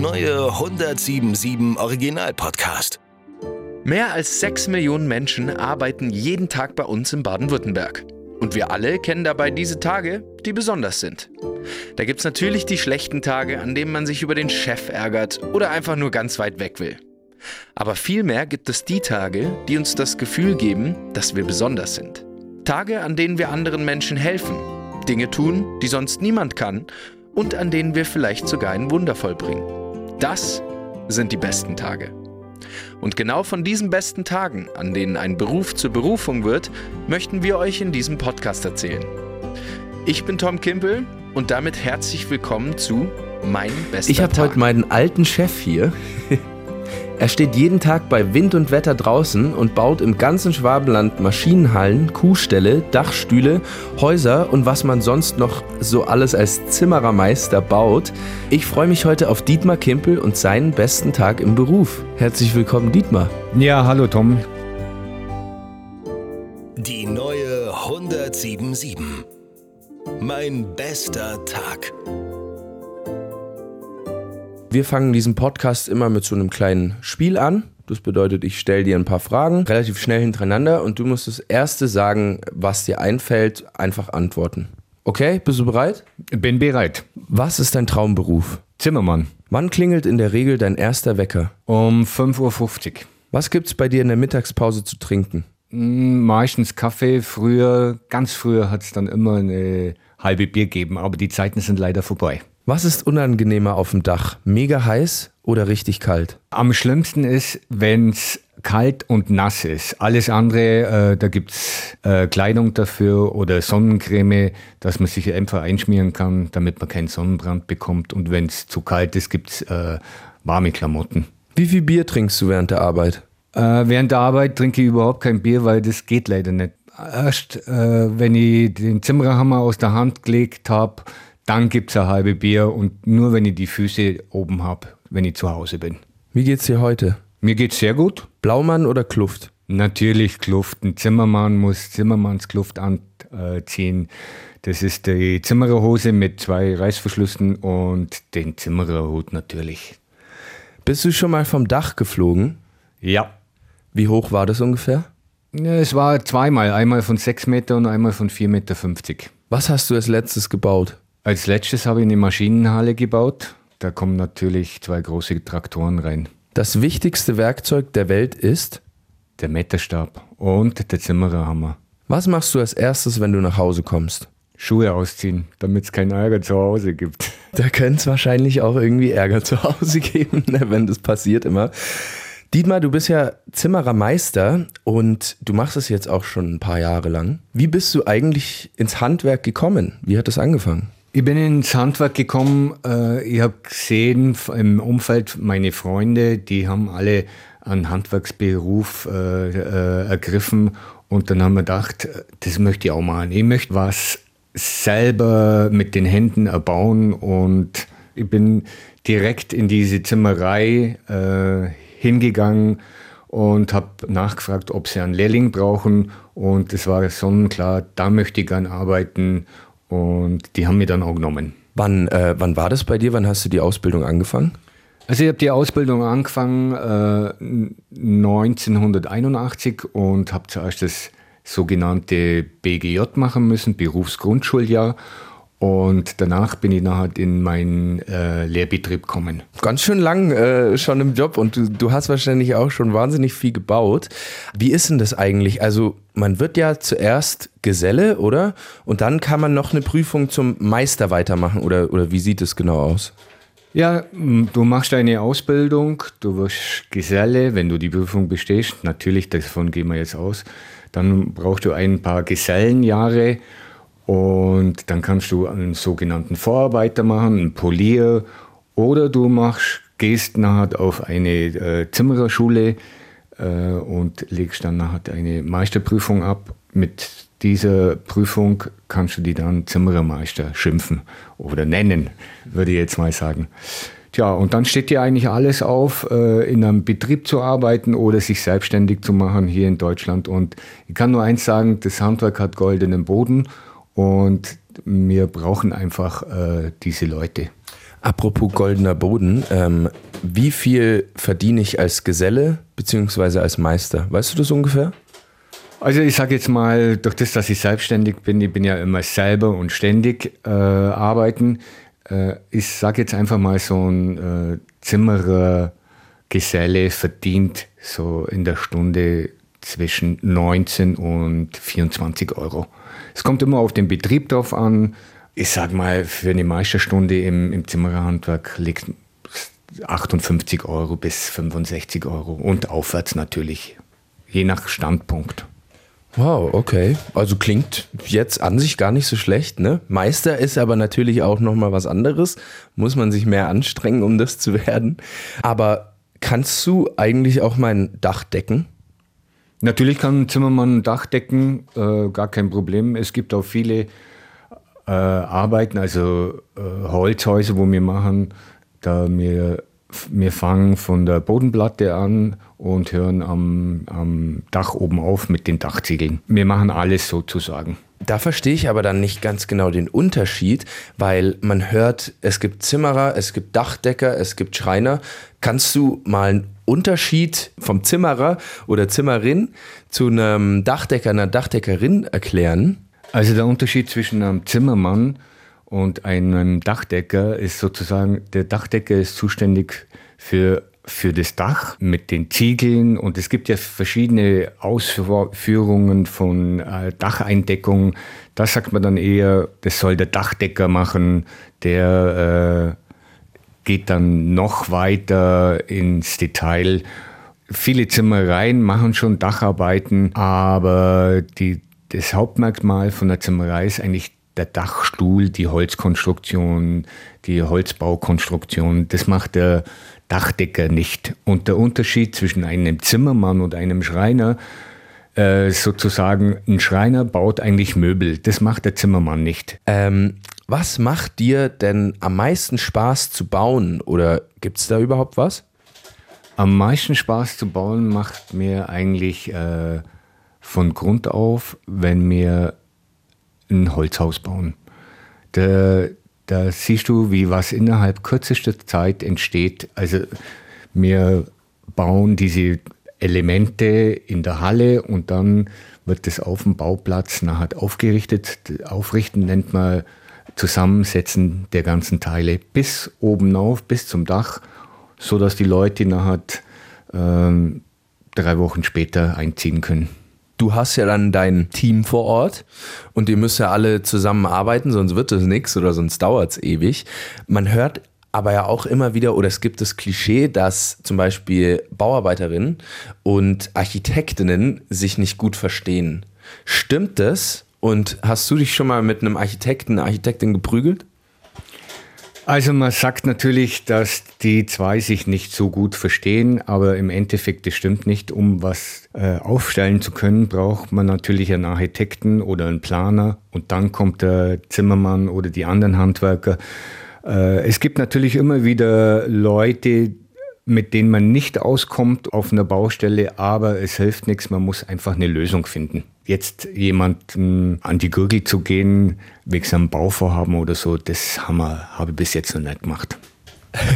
neue 1077 Original Podcast. Mehr als 6 Millionen Menschen arbeiten jeden Tag bei uns in Baden-Württemberg. Und wir alle kennen dabei diese Tage, die besonders sind. Da gibt es natürlich die schlechten Tage, an denen man sich über den Chef ärgert oder einfach nur ganz weit weg will. Aber vielmehr gibt es die Tage, die uns das Gefühl geben, dass wir besonders sind. Tage, an denen wir anderen Menschen helfen, Dinge tun, die sonst niemand kann und an denen wir vielleicht sogar ein Wunder vollbringen. Das sind die besten Tage. Und genau von diesen besten Tagen, an denen ein Beruf zur Berufung wird, möchten wir euch in diesem Podcast erzählen. Ich bin Tom Kimpel und damit herzlich willkommen zu Mein bester Ich habe Tag. heute meinen alten Chef hier. Er steht jeden Tag bei Wind und Wetter draußen und baut im ganzen Schwabenland Maschinenhallen, Kuhställe, Dachstühle, Häuser und was man sonst noch so alles als Zimmerermeister baut. Ich freue mich heute auf Dietmar Kimpel und seinen besten Tag im Beruf. Herzlich willkommen, Dietmar. Ja, hallo Tom. Die neue 1077. Mein bester Tag. Wir fangen diesen Podcast immer mit so einem kleinen Spiel an. Das bedeutet, ich stelle dir ein paar Fragen relativ schnell hintereinander und du musst das erste sagen, was dir einfällt, einfach antworten. Okay, bist du bereit? Bin bereit. Was ist dein Traumberuf? Zimmermann. Wann klingelt in der Regel dein erster Wecker? Um 5.50 Uhr. Was gibt's bei dir in der Mittagspause zu trinken? Hm, Meistens Kaffee. Früher, ganz früher hat es dann immer eine halbe Bier gegeben, aber die Zeiten sind leider vorbei. Was ist unangenehmer auf dem Dach? Mega heiß oder richtig kalt? Am schlimmsten ist, wenn es kalt und nass ist. Alles andere, äh, da gibt es äh, Kleidung dafür oder Sonnencreme, dass man sich einfach einschmieren kann, damit man keinen Sonnenbrand bekommt. Und wenn es zu kalt ist, gibt es äh, warme Klamotten. Wie viel Bier trinkst du während der Arbeit? Äh, während der Arbeit trinke ich überhaupt kein Bier, weil das geht leider nicht. Erst äh, wenn ich den Zimmerhammer aus der Hand gelegt habe, dann gibt es ein halbe Bier und nur wenn ich die Füße oben habe, wenn ich zu Hause bin. Wie geht's dir heute? Mir geht's sehr gut. Blaumann oder Kluft? Natürlich Kluft. Ein Zimmermann muss Zimmermannskluft anziehen. Das ist die Zimmererhose mit zwei Reißverschlüssen und den Zimmererhut natürlich. Bist du schon mal vom Dach geflogen? Ja. Wie hoch war das ungefähr? Ja, Es war zweimal, einmal von 6 Meter und einmal von 4,50 Meter. Was hast du als letztes gebaut? Als letztes habe ich eine Maschinenhalle gebaut. Da kommen natürlich zwei große Traktoren rein. Das wichtigste Werkzeug der Welt ist? Der Meterstab und der Zimmererhammer. Was machst du als erstes, wenn du nach Hause kommst? Schuhe ausziehen, damit es keinen Ärger zu Hause gibt. Da könnte es wahrscheinlich auch irgendwie Ärger zu Hause geben, ne, wenn das passiert immer. Dietmar, du bist ja Zimmerermeister und du machst es jetzt auch schon ein paar Jahre lang. Wie bist du eigentlich ins Handwerk gekommen? Wie hat das angefangen? Ich bin ins Handwerk gekommen. Äh, ich habe gesehen im Umfeld meine Freunde, die haben alle einen Handwerksberuf äh, äh, ergriffen. Und dann haben wir gedacht, das möchte ich auch machen. Ich möchte was selber mit den Händen erbauen. Und ich bin direkt in diese Zimmerei hingegangen und habe nachgefragt, ob sie einen Lehrling brauchen. Und es war sonnenklar, da möchte ich gern arbeiten. Und die haben mich dann auch genommen. Wann, äh, wann war das bei dir? Wann hast du die Ausbildung angefangen? Also ich habe die Ausbildung angefangen äh, 1981 und habe zuerst das sogenannte BGJ machen müssen, Berufsgrundschuljahr. Und danach bin ich nachher in meinen äh, Lehrbetrieb gekommen. Ganz schön lang äh, schon im Job und du, du hast wahrscheinlich auch schon wahnsinnig viel gebaut. Wie ist denn das eigentlich? Also man wird ja zuerst Geselle, oder? Und dann kann man noch eine Prüfung zum Meister weitermachen oder, oder wie sieht es genau aus? Ja, du machst eine Ausbildung, du wirst Geselle, wenn du die Prüfung bestehst. Natürlich, davon gehen wir jetzt aus. Dann brauchst du ein paar Gesellenjahre und dann kannst du einen sogenannten Vorarbeiter machen, einen Polier. Oder du machst, gehst nachher auf eine äh, Zimmererschule äh, und legst dann nachher eine Meisterprüfung ab. Mit dieser Prüfung kannst du die dann Zimmerermeister schimpfen oder nennen, würde ich jetzt mal sagen. Tja, und dann steht dir eigentlich alles auf, äh, in einem Betrieb zu arbeiten oder sich selbstständig zu machen hier in Deutschland. Und ich kann nur eins sagen, das Handwerk hat goldenen Boden und wir brauchen einfach äh, diese Leute. Apropos goldener Boden, ähm, wie viel verdiene ich als Geselle bzw. als Meister? Weißt du das ungefähr? Also ich sage jetzt mal, durch das, dass ich selbstständig bin, ich bin ja immer selber und ständig äh, arbeiten. Äh, ich sage jetzt einfach mal, so ein äh, Zimmerer Geselle verdient so in der Stunde zwischen 19 und 24 Euro. Es kommt immer auf den Betrieb drauf an. Ich sage mal, für eine Meisterstunde im, im Zimmererhandwerk liegt 58 Euro bis 65 Euro und aufwärts natürlich, je nach Standpunkt. Wow, okay. Also klingt jetzt an sich gar nicht so schlecht, ne? Meister ist aber natürlich auch nochmal was anderes. Muss man sich mehr anstrengen, um das zu werden. Aber kannst du eigentlich auch mein Dach decken? Natürlich kann ein Zimmermann ein Dach decken, äh, gar kein Problem. Es gibt auch viele äh, Arbeiten, also äh, Holzhäuser, wo wir machen, da wir, wir fangen von der Bodenplatte an und hören am, am Dach oben auf mit den Dachziegeln. Wir machen alles sozusagen. Da verstehe ich aber dann nicht ganz genau den Unterschied, weil man hört, es gibt Zimmerer, es gibt Dachdecker, es gibt Schreiner. Kannst du mal einen Unterschied vom Zimmerer oder Zimmerin zu einem Dachdecker, einer Dachdeckerin erklären? Also der Unterschied zwischen einem Zimmermann und einem Dachdecker ist sozusagen, der Dachdecker ist zuständig für für das Dach mit den Ziegeln und es gibt ja verschiedene Ausführungen von äh, Dacheindeckung. Da sagt man dann eher, das soll der Dachdecker machen, der äh, geht dann noch weiter ins Detail. Viele Zimmereien machen schon Dacharbeiten, aber die, das Hauptmerkmal von der Zimmerei ist eigentlich der Dachstuhl, die Holzkonstruktion, die Holzbaukonstruktion. Das macht der Dachdecker nicht. Und der Unterschied zwischen einem Zimmermann und einem Schreiner, äh, sozusagen, ein Schreiner baut eigentlich Möbel. Das macht der Zimmermann nicht. Ähm, was macht dir denn am meisten Spaß zu bauen? Oder gibt es da überhaupt was? Am meisten Spaß zu bauen macht mir eigentlich äh, von Grund auf, wenn wir ein Holzhaus bauen. Der, da siehst du, wie was innerhalb kürzester Zeit entsteht. Also wir bauen diese Elemente in der Halle und dann wird das auf dem Bauplatz nachher aufgerichtet. Aufrichten nennt man Zusammensetzen der ganzen Teile bis oben auf, bis zum Dach, sodass die Leute nachher ähm, drei Wochen später einziehen können du hast ja dann dein Team vor Ort und ihr müsst ja alle zusammenarbeiten, sonst wird das nichts oder sonst dauert es ewig. Man hört aber ja auch immer wieder, oder es gibt das Klischee, dass zum Beispiel Bauarbeiterinnen und Architektinnen sich nicht gut verstehen. Stimmt das? Und hast du dich schon mal mit einem Architekten, Architektin geprügelt? Also man sagt natürlich, dass die zwei sich nicht so gut verstehen, aber im Endeffekt, das stimmt nicht. Um was äh, aufstellen zu können, braucht man natürlich einen Architekten oder einen Planer und dann kommt der Zimmermann oder die anderen Handwerker. Äh, es gibt natürlich immer wieder Leute, mit denen man nicht auskommt auf einer Baustelle, aber es hilft nichts, man muss einfach eine Lösung finden. Jetzt jemanden an die Gurgel zu gehen, wegen seinem Bauvorhaben oder so, das habe ich bis jetzt noch nicht gemacht.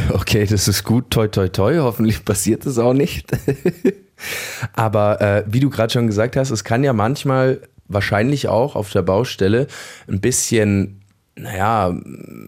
Okay, das ist gut, toi toi toi, hoffentlich passiert das auch nicht. aber äh, wie du gerade schon gesagt hast, es kann ja manchmal wahrscheinlich auch auf der Baustelle ein bisschen naja,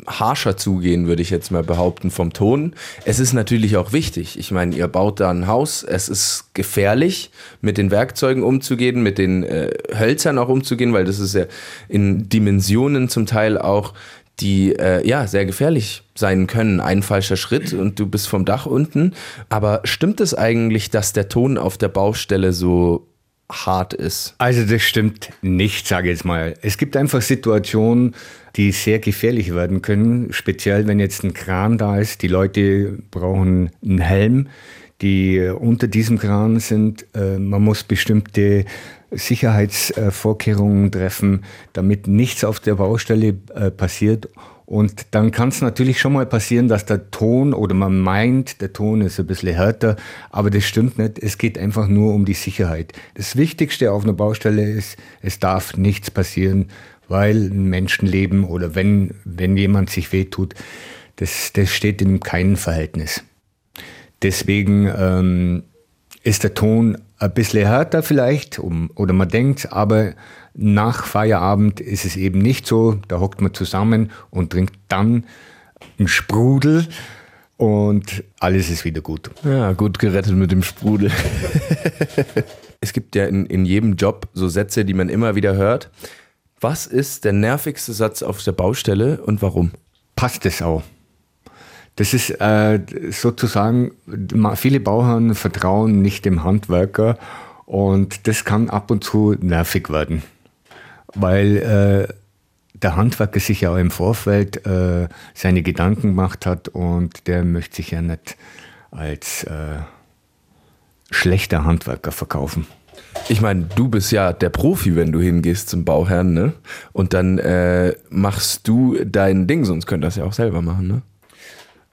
harscher zugehen, würde ich jetzt mal behaupten, vom Ton. Es ist natürlich auch wichtig. Ich meine, ihr baut da ein Haus. Es ist gefährlich, mit den Werkzeugen umzugehen, mit den äh, Hölzern auch umzugehen, weil das ist ja in Dimensionen zum Teil auch, die äh, ja sehr gefährlich sein können. Ein falscher Schritt und du bist vom Dach unten. Aber stimmt es eigentlich, dass der Ton auf der Baustelle so hart ist? Also das stimmt nicht, sage ich jetzt mal. Es gibt einfach Situationen, die sehr gefährlich werden können, speziell wenn jetzt ein Kran da ist. Die Leute brauchen einen Helm, die unter diesem Kran sind. Äh, man muss bestimmte Sicherheitsvorkehrungen treffen, damit nichts auf der Baustelle äh, passiert. Und dann kann es natürlich schon mal passieren, dass der Ton oder man meint, der Ton ist ein bisschen härter, aber das stimmt nicht. Es geht einfach nur um die Sicherheit. Das Wichtigste auf einer Baustelle ist, es darf nichts passieren, weil ein Menschenleben oder wenn, wenn jemand sich wehtut, das, das steht in keinem Verhältnis. Deswegen ähm, ist der Ton ein bisschen härter vielleicht, um, oder man denkt, aber nach Feierabend ist es eben nicht so. Da hockt man zusammen und trinkt dann einen Sprudel und alles ist wieder gut. Ja, gut gerettet mit dem Sprudel. es gibt ja in, in jedem Job so Sätze, die man immer wieder hört. Was ist der nervigste Satz auf der Baustelle und warum? Passt es auch? Das ist äh, sozusagen, viele Bauherren vertrauen nicht dem Handwerker und das kann ab und zu nervig werden, weil äh, der Handwerker sich ja auch im Vorfeld äh, seine Gedanken gemacht hat und der möchte sich ja nicht als äh, schlechter Handwerker verkaufen. Ich meine, du bist ja der Profi, wenn du hingehst zum Bauherrn, ne? Und dann äh, machst du dein Ding, sonst könnt ihr das ja auch selber machen, ne?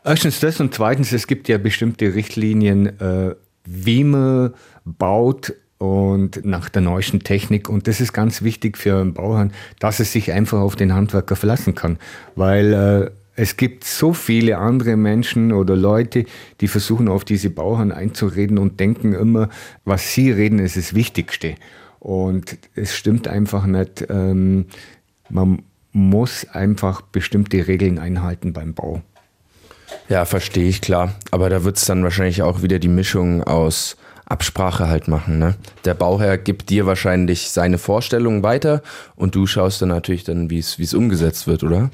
Erstens das und zweitens, es gibt ja bestimmte Richtlinien, äh, wie man baut und nach der neuesten Technik. Und das ist ganz wichtig für einen Bauherrn, dass er sich einfach auf den Handwerker verlassen kann. Weil äh, es gibt so viele andere Menschen oder Leute, die versuchen, auf diese Bauherren einzureden und denken immer, was sie reden, ist das Wichtigste. Und es stimmt einfach nicht. Ähm, man muss einfach bestimmte Regeln einhalten beim Bau. Ja, verstehe ich, klar. Aber da wird es dann wahrscheinlich auch wieder die Mischung aus Absprache halt machen. Ne? Der Bauherr gibt dir wahrscheinlich seine Vorstellungen weiter und du schaust dann natürlich dann, wie es umgesetzt wird, oder?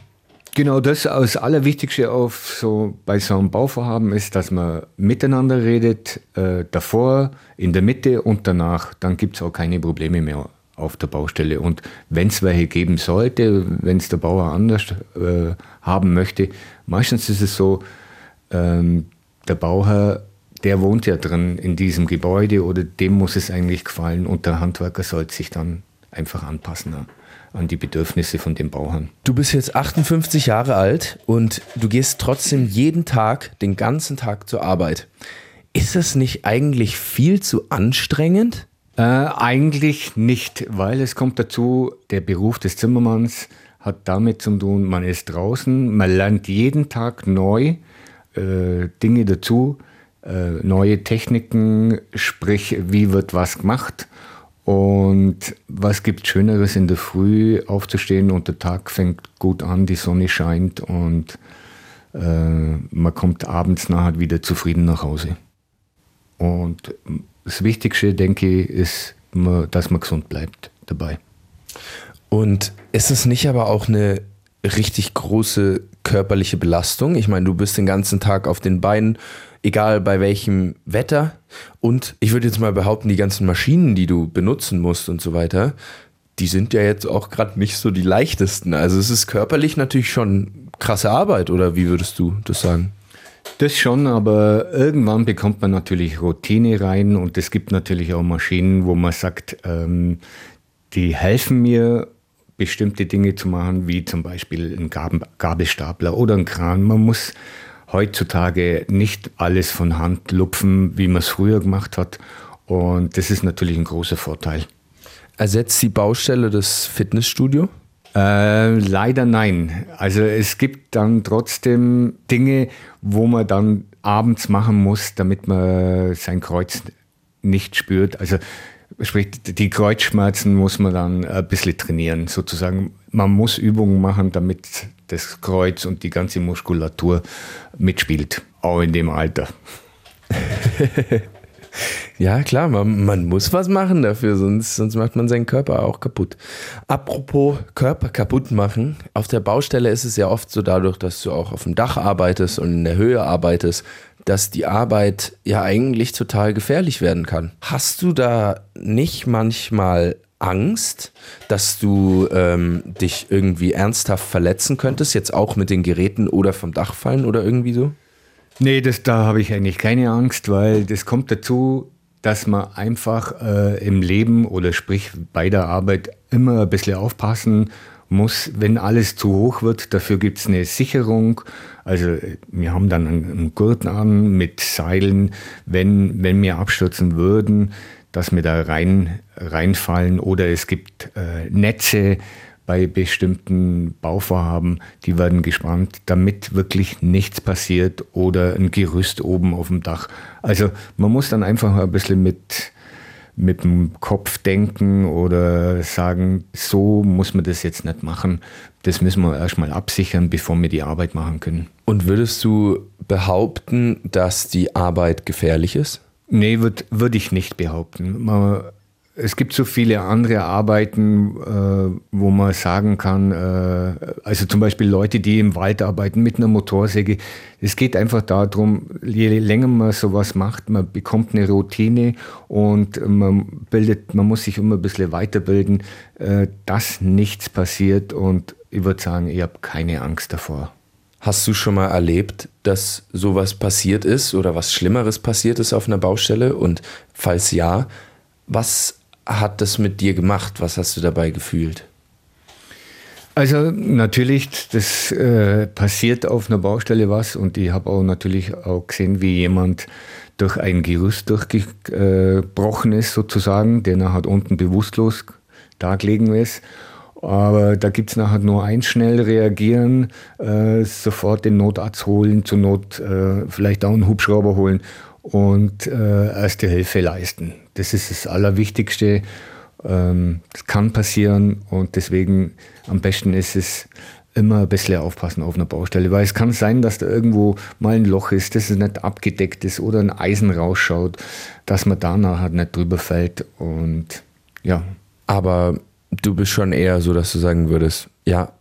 Genau, das das Allerwichtigste auf so, bei so einem Bauvorhaben ist, dass man miteinander redet, äh, davor, in der Mitte und danach. Dann gibt es auch keine Probleme mehr auf der Baustelle. Und wenn es welche geben sollte, wenn es der Bauer anders äh, haben möchte, meistens ist es so, ähm, der Bauherr, der wohnt ja drin in diesem Gebäude oder dem muss es eigentlich gefallen und der Handwerker sollte sich dann einfach anpassen an, an die Bedürfnisse von dem Bauherrn. Du bist jetzt 58 Jahre alt und du gehst trotzdem jeden Tag, den ganzen Tag zur Arbeit. Ist das nicht eigentlich viel zu anstrengend? Äh, eigentlich nicht, weil es kommt dazu, der Beruf des Zimmermanns hat damit zu tun, man ist draußen, man lernt jeden Tag neu äh, Dinge dazu, neue Techniken, sprich, wie wird was gemacht und was gibt Schöneres in der Früh aufzustehen und der Tag fängt gut an, die Sonne scheint und äh, man kommt abends nachher wieder zufrieden nach Hause. Und das Wichtigste, denke ich, ist, dass man gesund bleibt dabei. Und ist es nicht aber auch eine richtig große körperliche Belastung? Ich meine, du bist den ganzen Tag auf den Beinen, egal bei welchem Wetter. Und ich würde jetzt mal behaupten, die ganzen Maschinen, die du benutzen musst und so weiter, die sind ja jetzt auch gerade nicht so die leichtesten. Also es ist körperlich natürlich schon krasse Arbeit, oder wie würdest du das sagen? Das schon, aber irgendwann bekommt man natürlich Routine rein und es gibt natürlich auch Maschinen, wo man sagt, ähm, die helfen mir, bestimmte Dinge zu machen, wie zum Beispiel ein Gabelstapler oder ein Kran. Man muss heutzutage nicht alles von Hand lupfen, wie man es früher gemacht hat. Und das ist natürlich ein großer Vorteil. Ersetzt die Baustelle das Fitnessstudio? Äh, leider nein. Also es gibt dann trotzdem Dinge, wo man dann abends machen muss, damit man sein Kreuz nicht spürt. Also sprich, die Kreuzschmerzen muss man dann ein bisschen trainieren, sozusagen. Man muss Übungen machen, damit das Kreuz und die ganze Muskulatur mitspielt, auch in dem Alter. Ja, klar, man, man, muss was machen dafür, sonst, sonst macht man seinen Körper auch kaputt. Apropos Körper kaputt machen, auf der Baustelle ist es ja oft so dadurch, dass du auch auf dem Dach arbeitest und in der Höhe arbeitest, dass die Arbeit ja eigentlich total gefährlich werden kann. Hast du da nicht manchmal Angst, dass du ähm, dich irgendwie ernsthaft verletzen könntest, jetzt auch mit den Geräten oder vom Dach fallen oder irgendwie so? Nee, das, da habe ich eigentlich keine Angst, weil das kommt dazu, dass man einfach äh, im Leben oder sprich bei der Arbeit immer ein bisschen aufpassen muss, wenn alles zu hoch wird. Dafür gibt es eine Sicherung. Also wir haben dann einen Gurt an mit Seilen, wenn, wenn wir abstürzen würden, dass wir da rein, reinfallen. Oder es gibt äh, Netze, bei bestimmten Bauvorhaben, die werden gespannt, damit wirklich nichts passiert oder ein Gerüst oben auf dem Dach. Also man muss dann einfach ein bisschen mit, mit dem Kopf denken oder sagen, so muss man das jetzt nicht machen. Das müssen wir erstmal absichern, bevor wir die Arbeit machen können. Und würdest du behaupten, dass die Arbeit gefährlich ist? Nee, würde würd ich nicht behaupten. Man, es gibt so viele andere Arbeiten, äh, wo man sagen kann, äh, also zum Beispiel Leute, die im Wald arbeiten mit einer Motorsäge. Es geht einfach darum, je länger man sowas macht, man bekommt eine Routine und man bildet, man muss sich immer ein bisschen weiterbilden, äh, dass nichts passiert und ich würde sagen, ich habe keine Angst davor. Hast du schon mal erlebt, dass sowas passiert ist oder was Schlimmeres passiert ist auf einer Baustelle? Und falls ja, was hat das mit dir gemacht? Was hast du dabei gefühlt? Also natürlich, das äh, passiert auf einer Baustelle was und ich habe auch natürlich auch gesehen, wie jemand durch ein Gerüst durchgebrochen ist sozusagen, der nachher unten bewusstlos da gelegen ist. Aber da gibt es nachher nur ein schnell reagieren, äh, sofort den Notarzt holen, zur Not äh, vielleicht auch einen Hubschrauber holen und äh, erste Hilfe leisten. Das ist das Allerwichtigste. Ähm, das kann passieren und deswegen am besten ist es immer ein bisschen aufpassen auf einer Baustelle, weil es kann sein, dass da irgendwo mal ein Loch ist, das nicht abgedeckt ist oder ein Eisen rausschaut, dass man da nachher nicht drüber fällt und ja. Aber du bist schon eher so, dass du sagen würdest, ja,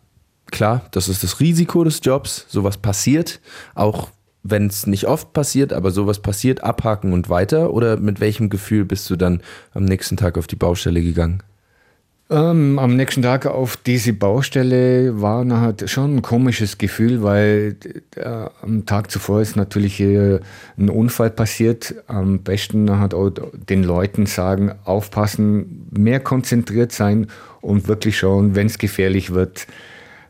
klar, das ist das Risiko des Jobs, sowas passiert, auch wenn es nicht oft passiert, aber sowas passiert, abhaken und weiter? Oder mit welchem Gefühl bist du dann am nächsten Tag auf die Baustelle gegangen? Ähm, am nächsten Tag auf diese Baustelle war nachher schon ein komisches Gefühl, weil äh, am Tag zuvor ist natürlich äh, ein Unfall passiert. Am besten hat auch den Leuten sagen, aufpassen, mehr konzentriert sein und wirklich schauen, wenn es gefährlich wird,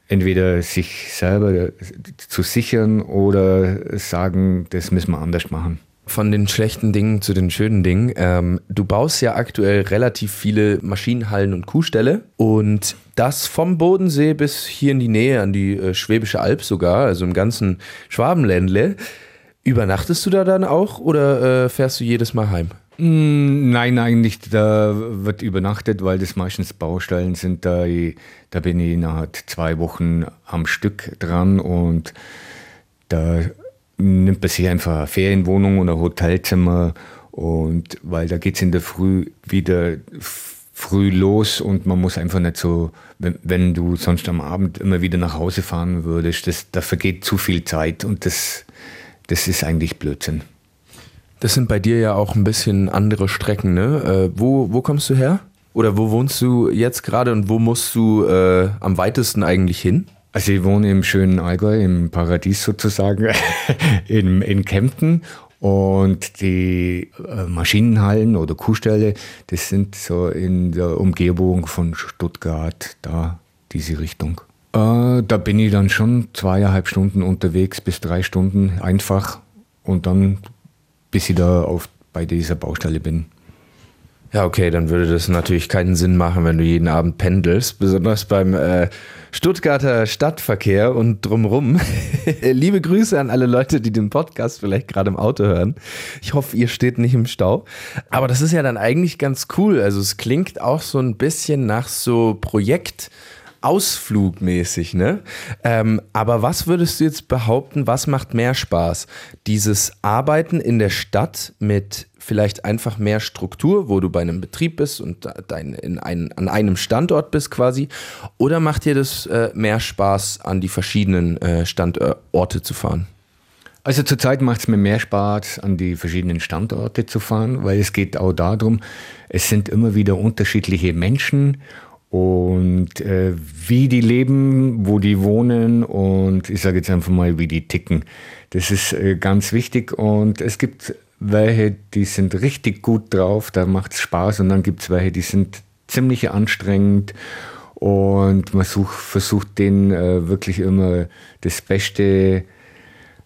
entweder sich selber zu sichern oder sagen, das müssen wir anders machen. Von den schlechten Dingen zu den schönen Dingen. Ähm, du baust ja aktuell relativ viele Maschinenhallen und Kuhställe und das vom Bodensee bis hier in die Nähe an die äh, Schwäbische Alb sogar, also im ganzen Schwabenländle. Übernachtest du da dann auch oder äh, fährst du jedes Mal heim? Mm, nein, eigentlich, da wird übernachtet, weil das meistens Baustellen sind. Da, da bin ich nach zwei Wochen am Stück dran und da nimmt man sich einfach eine Ferienwohnung oder ein Hotelzimmer und weil da geht es in der Früh wieder früh los und man muss einfach nicht so, wenn, wenn, du sonst am Abend immer wieder nach Hause fahren würdest, das, da vergeht zu viel Zeit und das, das ist eigentlich Blödsinn. Das sind bei dir ja auch ein bisschen andere Strecken, ne? Äh, wo, wo kommst du her? Oder wo wohnst du jetzt gerade und wo musst du äh, am weitesten eigentlich hin? Also ich wohne im schönen Allgäu, im Paradies sozusagen, in, in Kempten. Und die äh, Maschinenhallen oder Kuhställe, das sind so in der Umgebung von Stuttgart, da diese Richtung. Äh, da bin ich dann schon zweieinhalb Stunden unterwegs bis drei Stunden einfach und dann bis ich da auf, bei dieser Baustelle bin. Ja, okay, dann würde das natürlich keinen Sinn machen, wenn du jeden Abend pendelst, besonders beim äh, Stuttgarter Stadtverkehr und drumrum. Liebe Grüße an alle Leute, die den Podcast vielleicht gerade im Auto hören. Ich hoffe, ihr steht nicht im Stau. Aber das ist ja dann eigentlich ganz cool. Also es klingt auch so ein bisschen nach so Projekt. Ausflugmäßig, ne? Ähm, aber was würdest du jetzt behaupten, was macht mehr Spaß? Dieses Arbeiten in der Stadt mit vielleicht einfach mehr Struktur, wo du bei einem Betrieb bist und dein, in ein, an einem Standort bist quasi? Oder macht dir das äh, mehr Spaß, an die verschiedenen äh, Standorte zu fahren? Also zurzeit macht es mir mehr Spaß, an die verschiedenen Standorte zu fahren, weil es geht auch darum, es sind immer wieder unterschiedliche Menschen und äh, wie die leben, wo die wohnen und ich sage jetzt einfach mal, wie die ticken. Das ist äh, ganz wichtig und es gibt welche, die sind richtig gut drauf, da macht es Spaß und dann gibt es welche, die sind ziemlich anstrengend und man such, versucht denen äh, wirklich immer das Beste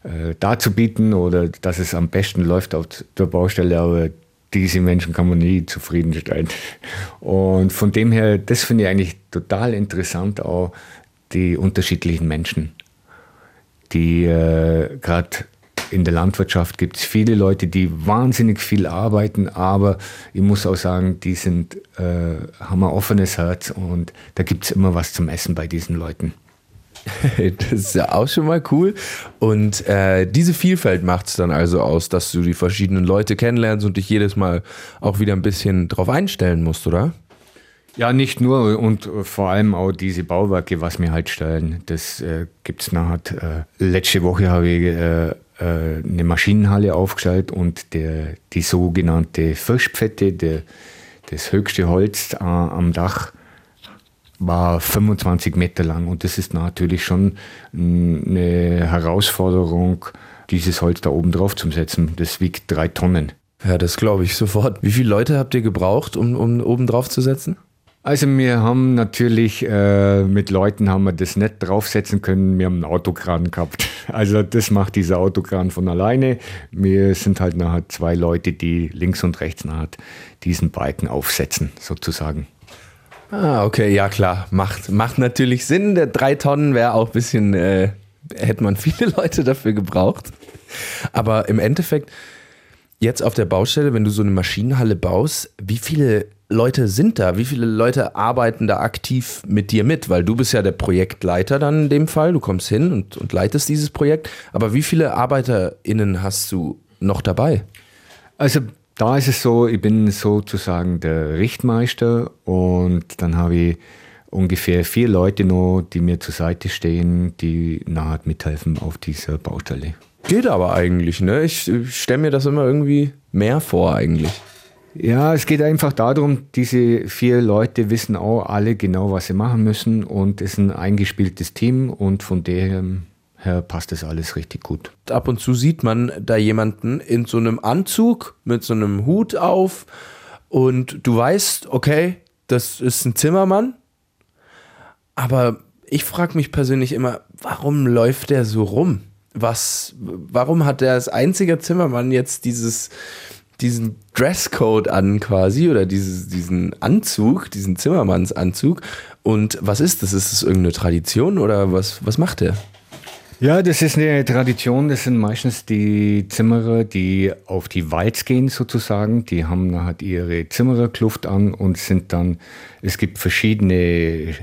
äh, darzubieten oder dass es am besten läuft auf der Baustelle, aber diese Menschen kann man nie zufriedenstellen. Und von dem her, das finde ich eigentlich total interessant, auch die unterschiedlichen Menschen, die äh, gerade in der Landwirtschaft gibt es viele Leute, die wahnsinnig viel arbeiten, aber ich muss auch sagen, die sind, äh, haben ein offenes Herz und da gibt es immer was zum Essen bei diesen Leuten. das ist ja auch schon mal cool. Und äh, diese Vielfalt macht es dann also aus, dass du die verschiedenen Leute kennenlernst und dich jedes Mal auch wieder ein bisschen drauf einstellen musst, oder? Ja, nicht nur und vor allem auch diese Bauwerke, was mir halt stellen. Das äh, gibt es nachher. Äh, letzte Woche habe ich äh, äh, eine Maschinenhalle aufgestellt und der, die sogenannte Frischpfette, der, das höchste Holz äh, am Dach, war 25 Meter lang. Und das ist natürlich schon eine Herausforderung, dieses Holz da oben drauf zu setzen. Das wiegt drei Tonnen. Ja, das glaube ich sofort. Wie viele Leute habt ihr gebraucht, um, um oben drauf zu setzen? Also wir haben natürlich äh, mit Leuten haben wir das nicht draufsetzen können. Wir haben einen Autokran gehabt. Also das macht dieser Autokran von alleine. Wir sind halt nachher zwei Leute, die links und rechts nachher diesen Balken aufsetzen, sozusagen. Ah, okay, ja klar. Macht, macht natürlich Sinn. Der drei Tonnen wäre auch ein bisschen, äh, hätte man viele Leute dafür gebraucht. Aber im Endeffekt, jetzt auf der Baustelle, wenn du so eine Maschinenhalle baust, wie viele Leute sind da? Wie viele Leute arbeiten da aktiv mit dir mit? Weil du bist ja der Projektleiter dann in dem Fall. Du kommst hin und, und leitest dieses Projekt. Aber wie viele ArbeiterInnen hast du noch dabei? Also da ist es so, ich bin sozusagen der Richtmeister und dann habe ich ungefähr vier Leute noch, die mir zur Seite stehen, die nachher mithelfen auf dieser Baustelle. Geht aber eigentlich, ne? Ich, ich stelle mir das immer irgendwie mehr vor eigentlich. Ja, es geht einfach darum, diese vier Leute wissen auch alle genau, was sie machen müssen und es ist ein eingespieltes Team und von dem her passt das alles richtig gut. Ab und zu sieht man da jemanden in so einem Anzug mit so einem Hut auf und du weißt, okay, das ist ein Zimmermann, aber ich frage mich persönlich immer, warum läuft der so rum? Was, warum hat der als einziger Zimmermann jetzt dieses, diesen Dresscode an quasi oder dieses, diesen Anzug, diesen Zimmermannsanzug. Und was ist das? Ist das irgendeine Tradition oder was, was macht der? Ja, das ist eine Tradition. Das sind meistens die Zimmerer, die auf die Walz gehen sozusagen. Die haben halt ihre Zimmererkluft an und sind dann, es gibt verschiedene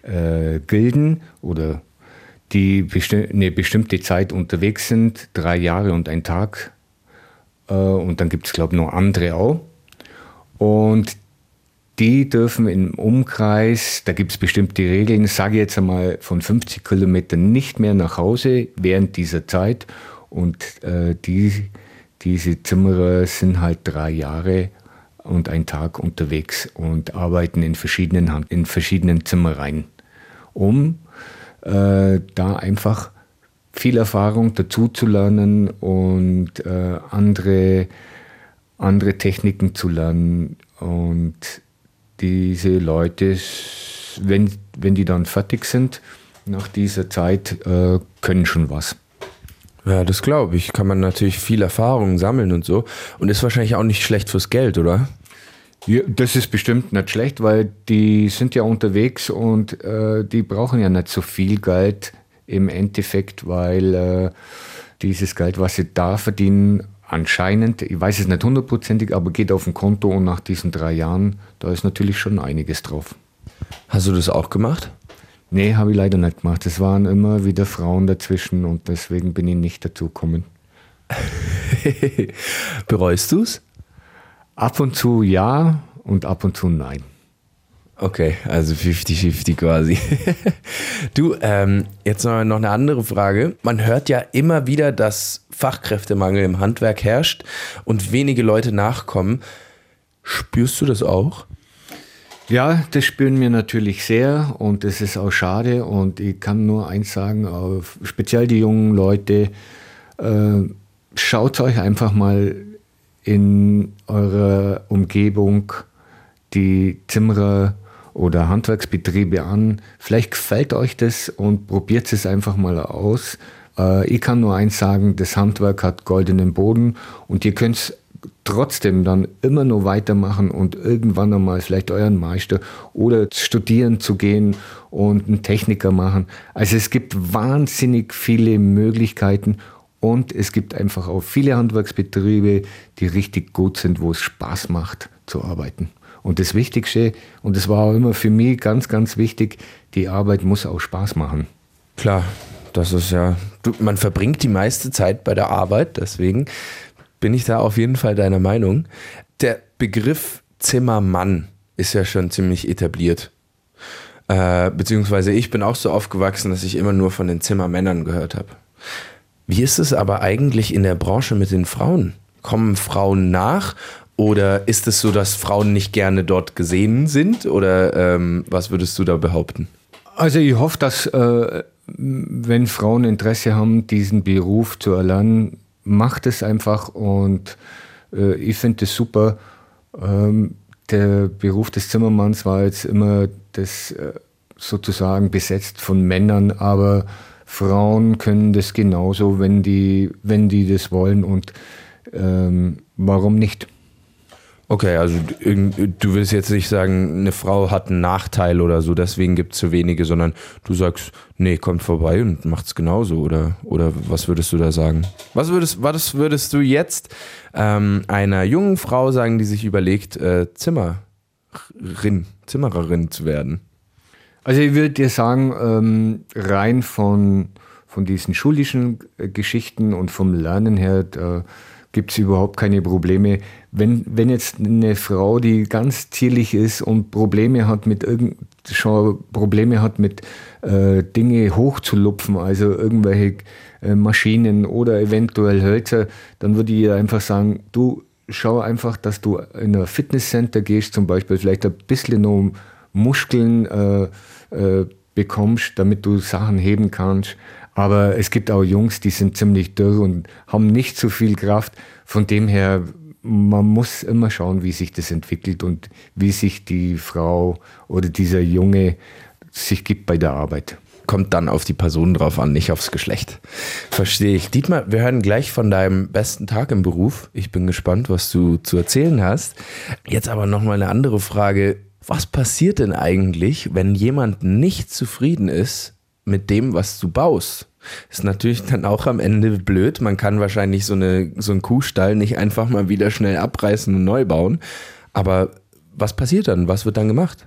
äh, Gilden oder die besti eine bestimmte Zeit unterwegs sind, drei Jahre und ein Tag äh, und dann gibt es, glaube ich, noch andere auch. Und die dürfen im Umkreis, da gibt es bestimmte Regeln, sage ich jetzt einmal von 50 Kilometern nicht mehr nach Hause während dieser Zeit. Und äh, die, diese Zimmerer sind halt drei Jahre und einen Tag unterwegs und arbeiten in verschiedenen, in verschiedenen Zimmereien, um äh, da einfach viel Erfahrung dazu zu lernen und äh, andere, andere Techniken zu lernen. Und diese Leute, wenn, wenn die dann fertig sind, nach dieser Zeit, äh, können schon was. Ja, das glaube ich. Kann man natürlich viel Erfahrung sammeln und so. Und ist wahrscheinlich auch nicht schlecht fürs Geld, oder? Ja, das ist bestimmt nicht schlecht, weil die sind ja unterwegs und äh, die brauchen ja nicht so viel Geld im Endeffekt, weil äh, dieses Geld, was sie da verdienen, anscheinend, ich weiß es nicht hundertprozentig, aber geht auf ein Konto und nach diesen drei Jahren, da ist natürlich schon einiges drauf. Hast du das auch gemacht? Nee, habe ich leider nicht gemacht. Es waren immer wieder Frauen dazwischen und deswegen bin ich nicht dazu gekommen. Bereust du es? Ab und zu ja und ab und zu nein. Okay, also 50-50 quasi. du, ähm, jetzt noch eine andere Frage. Man hört ja immer wieder, dass Fachkräftemangel im Handwerk herrscht und wenige Leute nachkommen. Spürst du das auch? Ja, das spüren wir natürlich sehr und das ist auch schade. Und ich kann nur eins sagen, speziell die jungen Leute, äh, schaut euch einfach mal in eurer Umgebung die Zimmerer oder Handwerksbetriebe an. Vielleicht gefällt euch das und probiert es einfach mal aus. Äh, ich kann nur eins sagen, das Handwerk hat goldenen Boden und ihr könnt trotzdem dann immer nur weitermachen und irgendwann einmal vielleicht euren Meister oder studieren zu gehen und einen Techniker machen. Also es gibt wahnsinnig viele Möglichkeiten und es gibt einfach auch viele Handwerksbetriebe, die richtig gut sind, wo es Spaß macht zu arbeiten. Und das Wichtigste, und das war auch immer für mich ganz, ganz wichtig, die Arbeit muss auch Spaß machen. Klar, das ist ja, du, man verbringt die meiste Zeit bei der Arbeit, deswegen bin ich da auf jeden Fall deiner Meinung. Der Begriff Zimmermann ist ja schon ziemlich etabliert. Äh, beziehungsweise ich bin auch so aufgewachsen, dass ich immer nur von den Zimmermännern gehört habe. Wie ist es aber eigentlich in der Branche mit den Frauen? Kommen Frauen nach oder ist es so, dass Frauen nicht gerne dort gesehen sind? Oder ähm, was würdest du da behaupten? Also ich hoffe, dass äh, wenn Frauen Interesse haben, diesen Beruf zu erlernen, macht es einfach und äh, ich finde es super. Ähm, der Beruf des Zimmermanns war jetzt immer das äh, sozusagen besetzt von Männern, aber Frauen können das genauso, wenn die, wenn die das wollen und ähm, warum nicht? Okay, also du willst jetzt nicht sagen, eine Frau hat einen Nachteil oder so, deswegen gibt es zu wenige, sondern du sagst, nee, kommt vorbei und macht es genauso oder, oder was würdest du da sagen? Was würdest, was würdest du jetzt ähm, einer jungen Frau sagen, die sich überlegt, äh, Zimmerin, Zimmererin zu werden? Also ich würde dir sagen, ähm, rein von, von diesen schulischen äh, Geschichten und vom Lernen her, da gibt es überhaupt keine Probleme wenn, wenn jetzt eine Frau, die ganz zierlich ist und Probleme hat mit irgend, schon Probleme hat mit äh, Dinge hochzulupfen, also irgendwelche äh, Maschinen oder eventuell Hölzer, dann würde ich ihr einfach sagen, du schau einfach, dass du in ein Fitnesscenter gehst, zum Beispiel vielleicht ein bisschen noch Muskeln äh, äh, bekommst, damit du Sachen heben kannst. Aber es gibt auch Jungs, die sind ziemlich dürr und haben nicht so viel Kraft. Von dem her man muss immer schauen, wie sich das entwickelt und wie sich die Frau oder dieser Junge sich gibt bei der Arbeit. Kommt dann auf die Person drauf an, nicht aufs Geschlecht. Verstehe ich. Dietmar, wir hören gleich von deinem besten Tag im Beruf. Ich bin gespannt, was du zu erzählen hast. Jetzt aber nochmal eine andere Frage. Was passiert denn eigentlich, wenn jemand nicht zufrieden ist mit dem, was du baust? Ist natürlich dann auch am Ende blöd. Man kann wahrscheinlich so, eine, so einen Kuhstall nicht einfach mal wieder schnell abreißen und neu bauen. Aber was passiert dann? Was wird dann gemacht?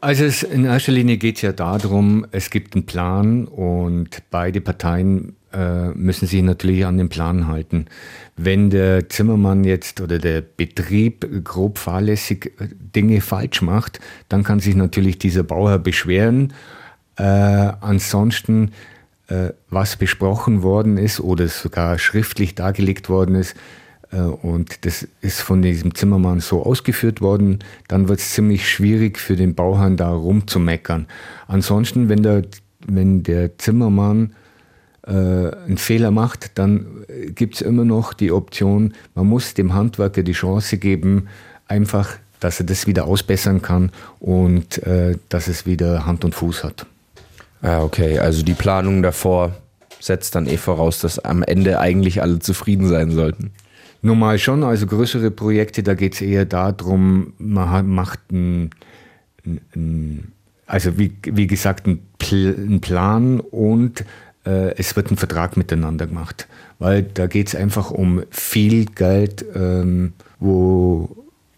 Also es, in erster Linie geht es ja darum, es gibt einen Plan und beide Parteien äh, müssen sich natürlich an den Plan halten. Wenn der Zimmermann jetzt oder der Betrieb grob fahrlässig äh, Dinge falsch macht, dann kann sich natürlich dieser Bauherr beschweren. Äh, ansonsten was besprochen worden ist oder sogar schriftlich dargelegt worden ist, äh, und das ist von diesem Zimmermann so ausgeführt worden, dann wird es ziemlich schwierig für den Bauherrn da rumzumeckern. Ansonsten, wenn der, wenn der Zimmermann äh, einen Fehler macht, dann gibt es immer noch die Option, man muss dem Handwerker die Chance geben, einfach, dass er das wieder ausbessern kann und äh, dass es wieder Hand und Fuß hat. Ah, okay. Also die Planung davor setzt dann eh voraus, dass am Ende eigentlich alle zufrieden sein sollten. Normal schon, also größere Projekte, da geht es eher darum, man macht ein, ein also wie, wie gesagt, einen Plan und äh, es wird ein Vertrag miteinander gemacht. Weil da geht es einfach um viel Geld, ähm, wo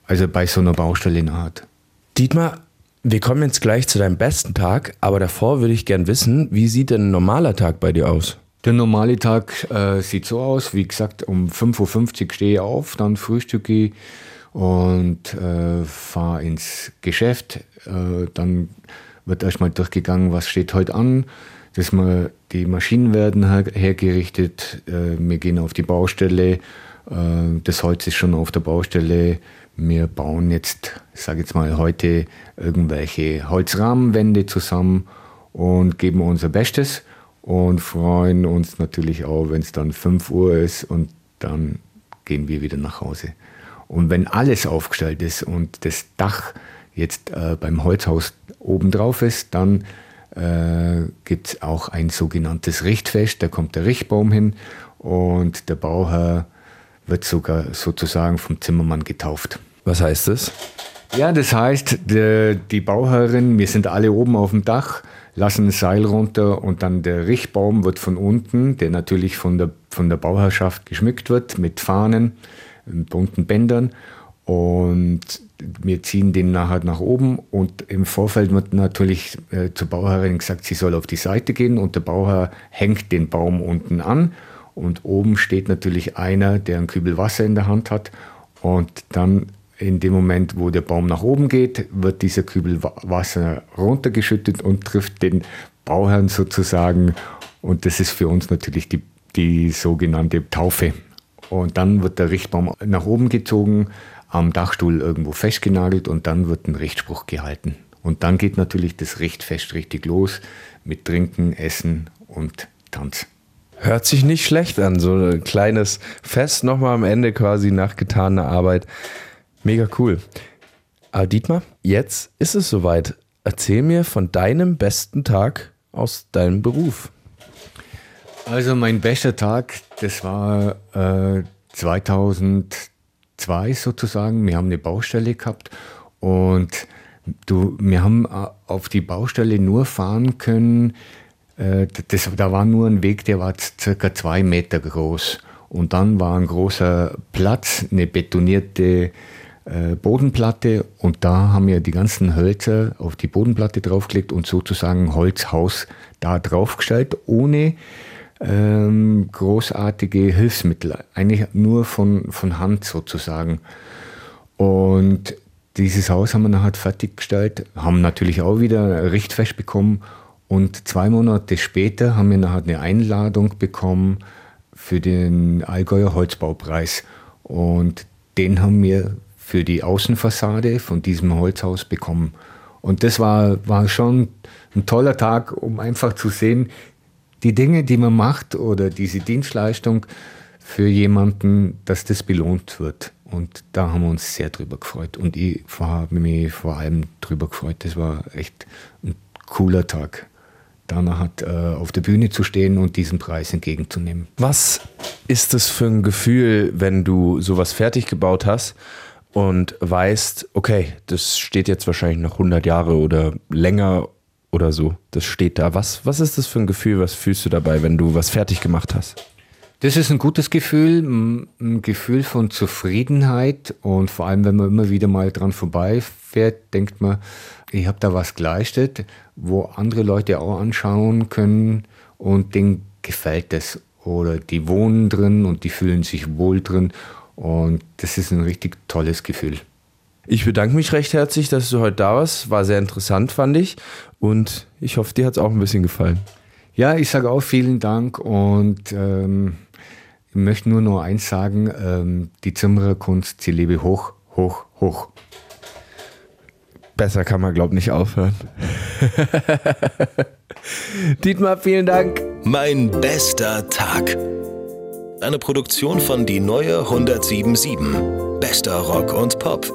also bei so einer Baustelle hat. Dietmar, wir kommen jetzt gleich zu deinem besten Tag, aber davor würde ich gern wissen, wie sieht denn ein normaler Tag bei dir aus? Der normale Tag äh, sieht so aus, wie gesagt, um 5.50 Uhr stehe ich auf, dann frühstücke ich und äh, fahre ins Geschäft. Äh, dann wird erstmal durchgegangen, was steht heute an. Das mal, die Maschinen werden her hergerichtet, äh, wir gehen auf die Baustelle, das Holz ist schon auf der Baustelle, wir bauen jetzt, ich sage jetzt mal heute, irgendwelche Holzrahmenwände zusammen und geben unser Bestes und freuen uns natürlich auch, wenn es dann 5 Uhr ist und dann gehen wir wieder nach Hause. Und wenn alles aufgestellt ist und das Dach jetzt äh, beim Holzhaus oben drauf ist, dann äh, gibt es auch ein sogenanntes Richtfest. Da kommt der Richtbaum hin und der Bauherr wird sogar sozusagen vom Zimmermann getauft. Was heißt das? Ja, das heißt, die, die Bauherrin, wir sind alle oben auf dem Dach, lassen ein Seil runter und dann der Richtbaum wird von unten, der natürlich von der, von der Bauherrschaft geschmückt wird mit Fahnen, bunten Bändern und wir ziehen den nachher nach oben und im Vorfeld wird natürlich äh, zur Bauherrin gesagt, sie soll auf die Seite gehen und der Bauherr hängt den Baum unten an und oben steht natürlich einer, der einen Kübel Wasser in der Hand hat und dann in dem Moment, wo der Baum nach oben geht, wird dieser Kübel Wasser runtergeschüttet und trifft den Bauherrn sozusagen. Und das ist für uns natürlich die, die sogenannte Taufe. Und dann wird der Richtbaum nach oben gezogen, am Dachstuhl irgendwo festgenagelt und dann wird ein Richtspruch gehalten. Und dann geht natürlich das Richtfest richtig los mit Trinken, Essen und Tanz. Hört sich nicht schlecht an, so ein kleines Fest nochmal am Ende quasi nach getaner Arbeit. Mega cool. Aber Dietmar, jetzt ist es soweit. Erzähl mir von deinem besten Tag aus deinem Beruf. Also mein bester Tag, das war äh, 2002 sozusagen. Wir haben eine Baustelle gehabt und du, wir haben äh, auf die Baustelle nur fahren können. Äh, das, da war nur ein Weg, der war circa zwei Meter groß. Und dann war ein großer Platz, eine betonierte äh, Bodenplatte und da haben wir die ganzen Hölzer auf die Bodenplatte draufgelegt und sozusagen ein Holzhaus da draufgestellt, ohne ähm, großartige Hilfsmittel, eigentlich nur von, von Hand sozusagen. Und dieses Haus haben wir nachher fertiggestellt, haben natürlich auch wieder Richtfest bekommen und zwei Monate später haben wir nachher eine Einladung bekommen für den Allgäuer Holzbaupreis und den haben wir für die Außenfassade von diesem Holzhaus bekommen. Und das war, war schon ein toller Tag, um einfach zu sehen, die Dinge, die man macht oder diese Dienstleistung für jemanden, dass das belohnt wird. Und da haben wir uns sehr drüber gefreut. Und ich habe mich vor allem drüber gefreut. Das war echt ein cooler Tag, danach hat, äh, auf der Bühne zu stehen und diesen Preis entgegenzunehmen. Was ist das für ein Gefühl, wenn du sowas fertig gebaut hast und weißt, okay, das steht jetzt wahrscheinlich noch 100 Jahre oder länger oder so. Das steht da. Was, was ist das für ein Gefühl? Was fühlst du dabei, wenn du was fertig gemacht hast? Das ist ein gutes Gefühl, ein Gefühl von Zufriedenheit und vor allem, wenn man immer wieder mal dran vorbeifährt, denkt man, ich habe da was geleistet, wo andere Leute auch anschauen können und denen gefällt es oder die wohnen drin und die fühlen sich wohl drin und das ist ein richtig tolles Gefühl. Ich bedanke mich recht herzlich, dass du heute da warst. War sehr interessant, fand ich. Und ich hoffe, dir hat es auch ein bisschen gefallen. Ja, ich sage auch vielen Dank und ähm, ich möchte nur noch eins sagen: ähm, Die Zimmererkunst, sie lebe hoch, hoch, hoch. Besser kann man, glaube ich, nicht aufhören. Dietmar, vielen Dank. Mein bester Tag. Eine Produktion von Die Neue 1077. Bester Rock und Pop.